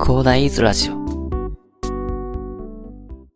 広大イズラジオ。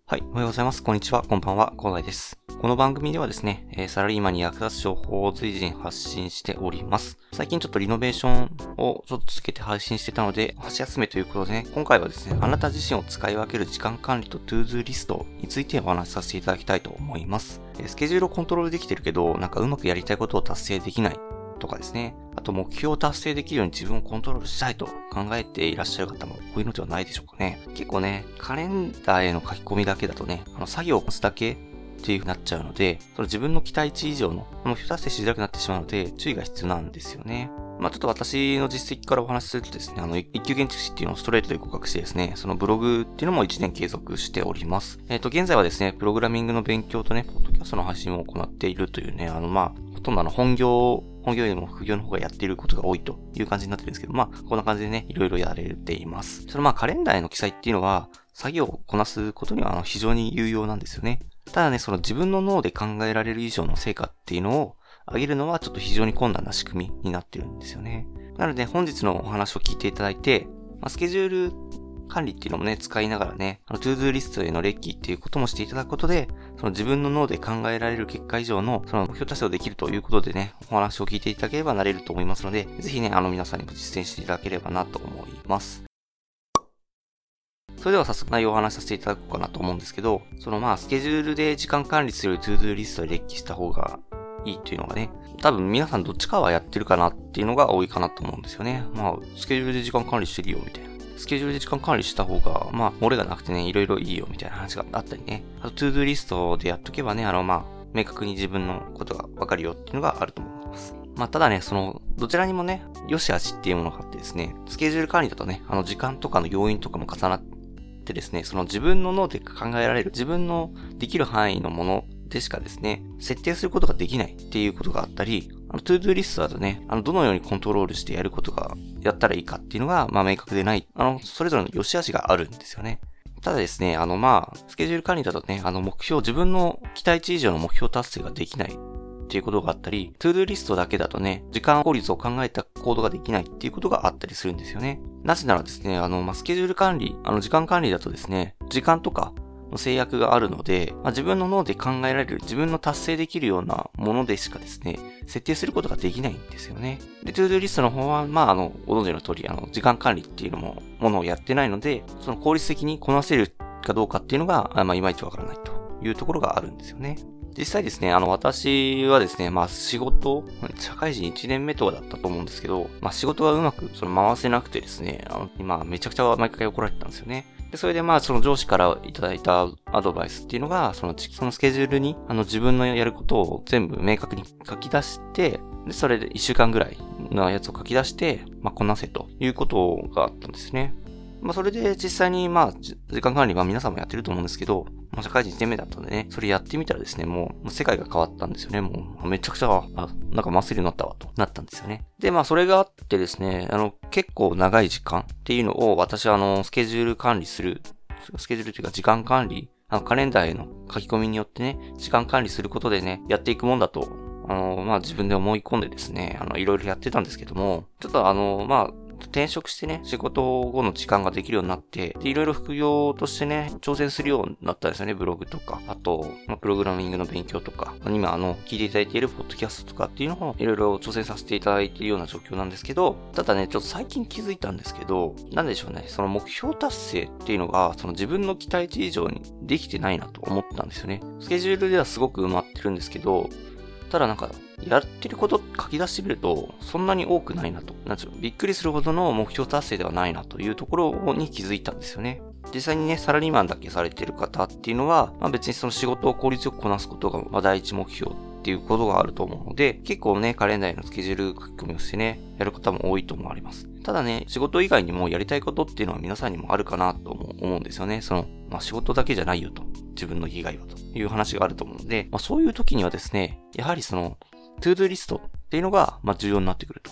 はい。おはようございます。こんにちは。こんばんは。広大です。この番組ではですね、えサラリーマンに役立つ情報を随時に発信しております。最近ちょっとリノベーションをちょっとつけて配信してたので、箸休めということでね、今回はですね、あなた自身を使い分ける時間管理と To-Do リストについてお話しさせていただきたいと思います。スケジュールをコントロールできてるけど、なんかうまくやりたいことを達成できないとかですね。あと目標を達成できるように自分をコントロールしたいと考えていらっしゃる方もこういうのではないでしょうかね。結構ね、カレンダーへの書き込みだけだとね、あの作業をこすだけっていう風になっちゃうので、その自分の期待値以上の目標達成しづらくなってしまうので、注意が必要なんですよね。まあちょっと私の実績からお話しするとですね、あの、一級建築士っていうのをストレートで合格してですね、そのブログっていうのも1年継続しております。えっ、と、現在はですね、プログラミングの勉強とね、ポッドキャストの配信を行っているというね、あの、まあ、ほとんどあの、本業、本業よりも副業の方がやっていることが多いという感じになってるんですけど、まあ、こんな感じでね、いろいろやれています。そのまあ、カレンダーへの記載っていうのは、作業をこなすことにはあの非常に有用なんですよね。ただね、その自分の脳で考えられる以上の成果っていうのを上げるのはちょっと非常に困難な仕組みになってるんですよね。なので本日のお話を聞いていただいて、まあ、スケジュール管理っていうのもね、使いながらね、あの、 ToDo リストへの列記っていうこともしていただくことで、その自分の脳で考えられる結果以上の、その目標達成をできるということでね、お話を聞いていただければなれると思いますので、ぜひね、あの、皆さんにも実践していただければなと思います。それでは早速内容をお話しさせていただこうかなと思うんですけど、そのまあ、スケジュールで時間管理する ToDo リストで列記した方がいいっていうのがね、多分皆さんどっちかはやってるかなっていうのが多いかなと思うんですよね。まあ、スケジュールで時間管理してるよ、みたいな。スケジュールで時間管理した方が、まあ、漏れがなくてね、いろいろいいよ、みたいな話があったりね。あと、 ToDo リストでやっとけばね、あの、まあ、明確に自分のことがわかるよっていうのがあると思います。まあ、ただね、その、どちらにもね、良し悪しっていうものがあってですね、スケジュール管理だとね、あの、時間とかの要因とかも重なってですね、その自分の脳で考えられる、自分のできる範囲のものでしかですね、設定することができないっていうことがあったり、あの、 ToDo リストだとね、あの、どのようにコントロールしてやることが、やったらいいかっていうのが、まあ、明確でない、あの、それぞれの良し悪しがあるんですよね。ただですね、あの、まあ、スケジュール管理だとね、あの、目標、自分の期待値以上の目標達成ができないっていうことがあったり、 ToDo リストだけだとね、時間効率を考えた行動ができないっていうことがあったりするんですよね。なぜならですね、あの、まあ、スケジュール管理、あの、時間管理だとですね、時間とかの制約があるので、まあ、自分の脳で考えられる、自分の達成できるようなものでしかですね、設定することができないんですよね。で、 ToDo リストの方は、まあ、あの、ご存知の通り、あの、時間管理っていうのも、ものをやってないので、その効率的にこなせるかどうかっていうのが、あまあ、いまいちわからないというところがあるんですよね。実際ですね、あの、私はですね、まあ、仕事、社会人1年目とかだったと思うんですけど、まあ、仕事がうまく、その、回せなくてですね、あの、今、めちゃくちゃ毎回怒られてたんですよね。で、それでまあ、その上司からいただいたアドバイスっていうのが、その、そのスケジュールに、あの、自分のやることを全部明確に書き出して、で、それで一週間ぐらいのやつを書き出して、まあ、こなせということがあったんですね。まあ、それで実際に、まあ、時間管理は皆さんもやってると思うんですけど、まあ、社会人1年目だったんでね、それやってみたらですね、もう、世界が変わったんですよね。もう、めちゃくちゃ、あ、なんか回せるようになったわ、となったんですよね。で、まあ、それがあってですね、あの、結構長い時間っていうのを、私は、あの、スケジュール管理する、スケジュールというか時間管理、あの、カレンダーへの書き込みによってね、時間管理することでね、やっていくもんだと、あの、まあ、自分で思い込んでですね、あの、いろいろやってたんですけども、ちょっとあの、まあ、転職してね、仕事後の時間ができるようになって、で、いろいろ副業としてね、挑戦するようになったんですよね、ブログとか、あと、まあ、プログラミングの勉強とか、今、あの、聞いていただいているポッドキャストとかっていうのを、いろいろ挑戦させていただいているような状況なんですけど、ただね、ちょっと最近気づいたんですけど、なんでしょうね、その目標達成っていうのが、その自分の期待値以上にできてないなと思ったんですよね。スケジュールではすごく埋まってるんですけど、ただなんか、やってること書き出してみると、そんなに多くないなと。なんでしょう、びっくりするほどの目標達成ではないなというところに気づいたんですよね。実際にね、サラリーマンだけされてる方っていうのは、まあ別にその仕事を効率よくこなすことが、まあ第一目標っていうことがあると思うので、結構ね、カレンダーへのスケジュール書き込みをしてね、やる方も多いと思われます。ただね、仕事以外にもやりたいことっていうのは皆さんにもあるかなと思うんですよね。その、まあ仕事だけじゃないよと。自分の生きがいはという話があると思うので、まあそういう時にはですね、やはりその、 ToDo リストっていうのが、まあ、重要になってくると。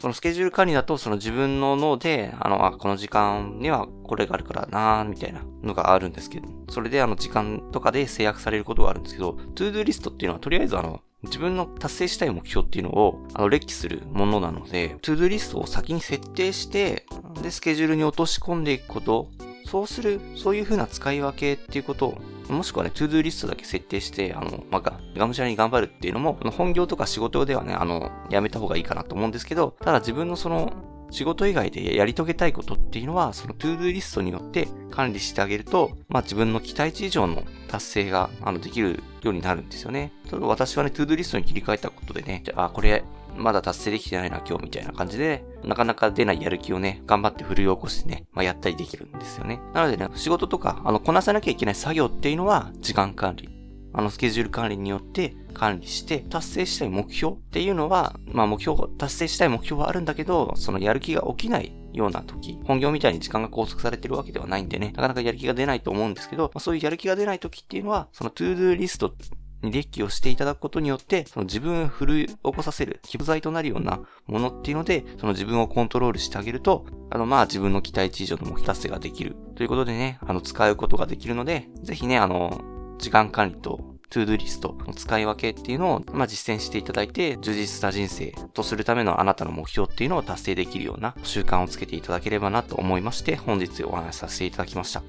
そのスケジュール管理だと、その自分の脳で、あの、あ、この時間にはこれがあるからなみたいなのがあるんですけど、それであの時間とかで制約されることがあるんですけど、 ToDo リストっていうのはとりあえずあの、自分の達成したい目標っていうのを、あの、列記するものなので、 ToDo リストを先に設定して、で、スケジュールに落とし込んでいくこと、そうする、そういう風な使い分けっていうことを、もしくはね、 To-Do リストだけ設定して、あの、まあ、がむしゃらに頑張るっていうのも、本業とか仕事ではね、あの、やめた方がいいかなと思うんですけど、ただ自分のその、仕事以外でやり遂げたいことっていうのは、その To-Do リストによって管理してあげると、まあ自分の期待値以上の達成があのできるようになるんですよね。私はね、 To-Do リストに切り替えたことでね、あ、これまだ達成できてないな、今日みたいな感じで、なかなか出ないやる気をね、頑張って奮い起こしてね、まあ、やったりできるんですよね。なのでね、仕事とか、あの、こなさなきゃいけない作業っていうのは、時間管理。あの、スケジュール管理によって管理して、達成したい目標っていうのは、まあ目標、達成したい目標はあるんだけど、そのやる気が起きないような時、本業みたいに時間が拘束されてるわけではないんでね、なかなかやる気が出ないと思うんですけど、まあ、そういうやる気が出ない時っていうのは、その To-Do リストに列記をしていただくことによって、その自分を奮い起こさせる、起爆剤となるようなものっていうので、その自分をコントロールしてあげると、あの、ま自分の期待値以上の目標達成ができる。ということでね、あの、使うことができるので、ぜひね、あの、時間管理と To-Do リストの使い分けっていうのを、まあ、実践していただいて、充実した人生とするためのあなたの目標っていうのを達成できるような習慣をつけていただければなと思いまして、本日お話しさせていただきました。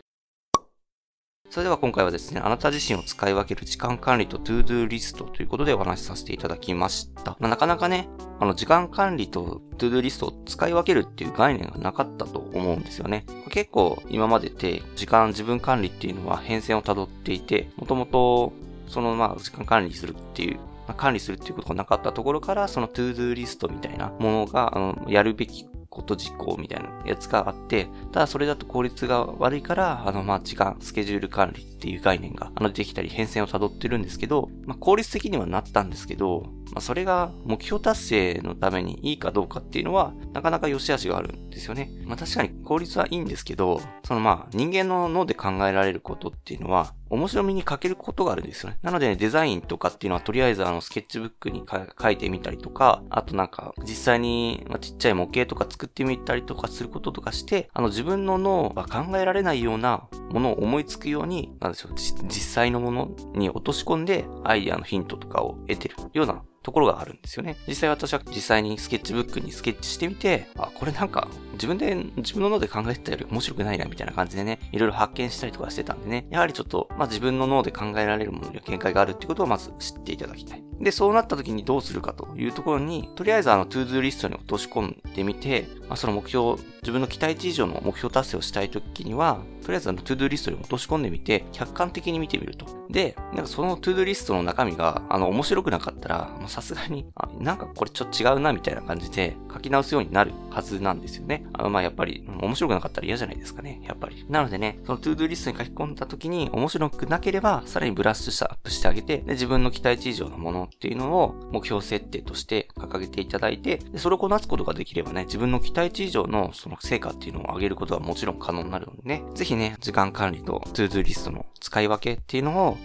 それでは今回はですね、あなた自身を使い分ける時間管理と To-Do リストということでお話しさせていただきました。まあ、なかなかね、あの時間管理と To-Do リストを使い分けるっていう概念がなかったと思うんですよね。結構今までって時間自分管理っていうのは変遷をたどっていて、もともとそのまあ時間管理するっていうまあ管理するっていうことがなかったところから、その To-Do リストみたいなものが、あの、やるべきこと実行みたいなやつがあって、ただそれだと効率が悪いから、あの、まあ、時間、スケジュール管理っていう概念が、あの、できたり変遷を辿ってるんですけど、まあ、効率的にはなったんですけど、まあ、それが目標達成のためにいいかどうかっていうのは、なかなか良し悪しがあるんですよね。まあ、確かに効率はいいんですけど、そのまあ、人間の脳で考えられることっていうのは、面白みに欠けることがあるんですよね。なので、ね、デザインとかっていうのはとりあえずあのスケッチブックに書いてみたりとか、あとなんか実際に、まあ、ちっちゃい模型とか作ってみたりとかすることとかして、あの自分の脳が考えられないようなものを思いつくように、なんでしょう、実際のものに落とし込んでアイディアのヒントとかを得てるようなところがあるんですよね。実際私は実際にスケッチブックにスケッチしてみて、あ、これなんか自分で、自分の脳で考えてたより面白くないなみたいな感じでね、いろいろ発見したりとかしてたんでね、やはりちょっと、まあ自分の脳で考えられるものには限界があるってことをまず知っていただきたい。で、そうなった時にどうするかというところに、とりあえずあの、 To-Do リストに落とし込んでみて、まあその目標、自分の期待値以上の目標達成をしたい時には、とりあえずあの、 To-Do リストに落とし込んでみて、客観的に見てみると。で、なんかその To-Do リストの中身が、あの、面白くなかったら、さすがに、あ、なんかこれちょっと違うな、みたいな感じで書き直すようになるはずなんですよね。あの、まあ、やっぱり、面白くなかったら嫌じゃないですかね、やっぱり。なのでね、その To-Do リストに書き込んだ時に、面白くなければ、さらにブラッシュしたアップしてあげて、で、自分の期待値以上のものっていうのを目標設定として掲げていただいて、で、それをこなすことができればね、自分の期待値以上のその成果っていうのを上げることはもちろん可能になるのでね、ぜひね、時間管理と To-Do リストの使い分けっていうのを、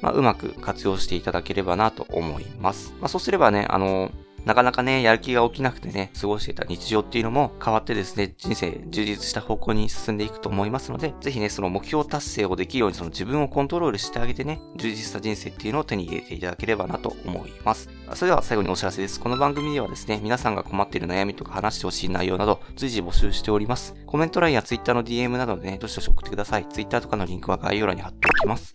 まあ、うまく活用していただければなと思います。まあ、そうすればね、あの、なかなかね、やる気が起きなくてね、過ごしていた日常っていうのも変わってですね、人生充実した方向に進んでいくと思いますので、ぜひね、その目標達成をできるようにその自分をコントロールしてあげてね、充実した人生っていうのを手に入れていただければなと思います。それでは最後にお知らせです。この番組ではですね、皆さんが困っている悩みとか話してほしい内容など随時募集しております。コメント欄や Twitter の DM などでね、どしどし送ってください。Twitter とかのリンクは概要欄に貼っておきます。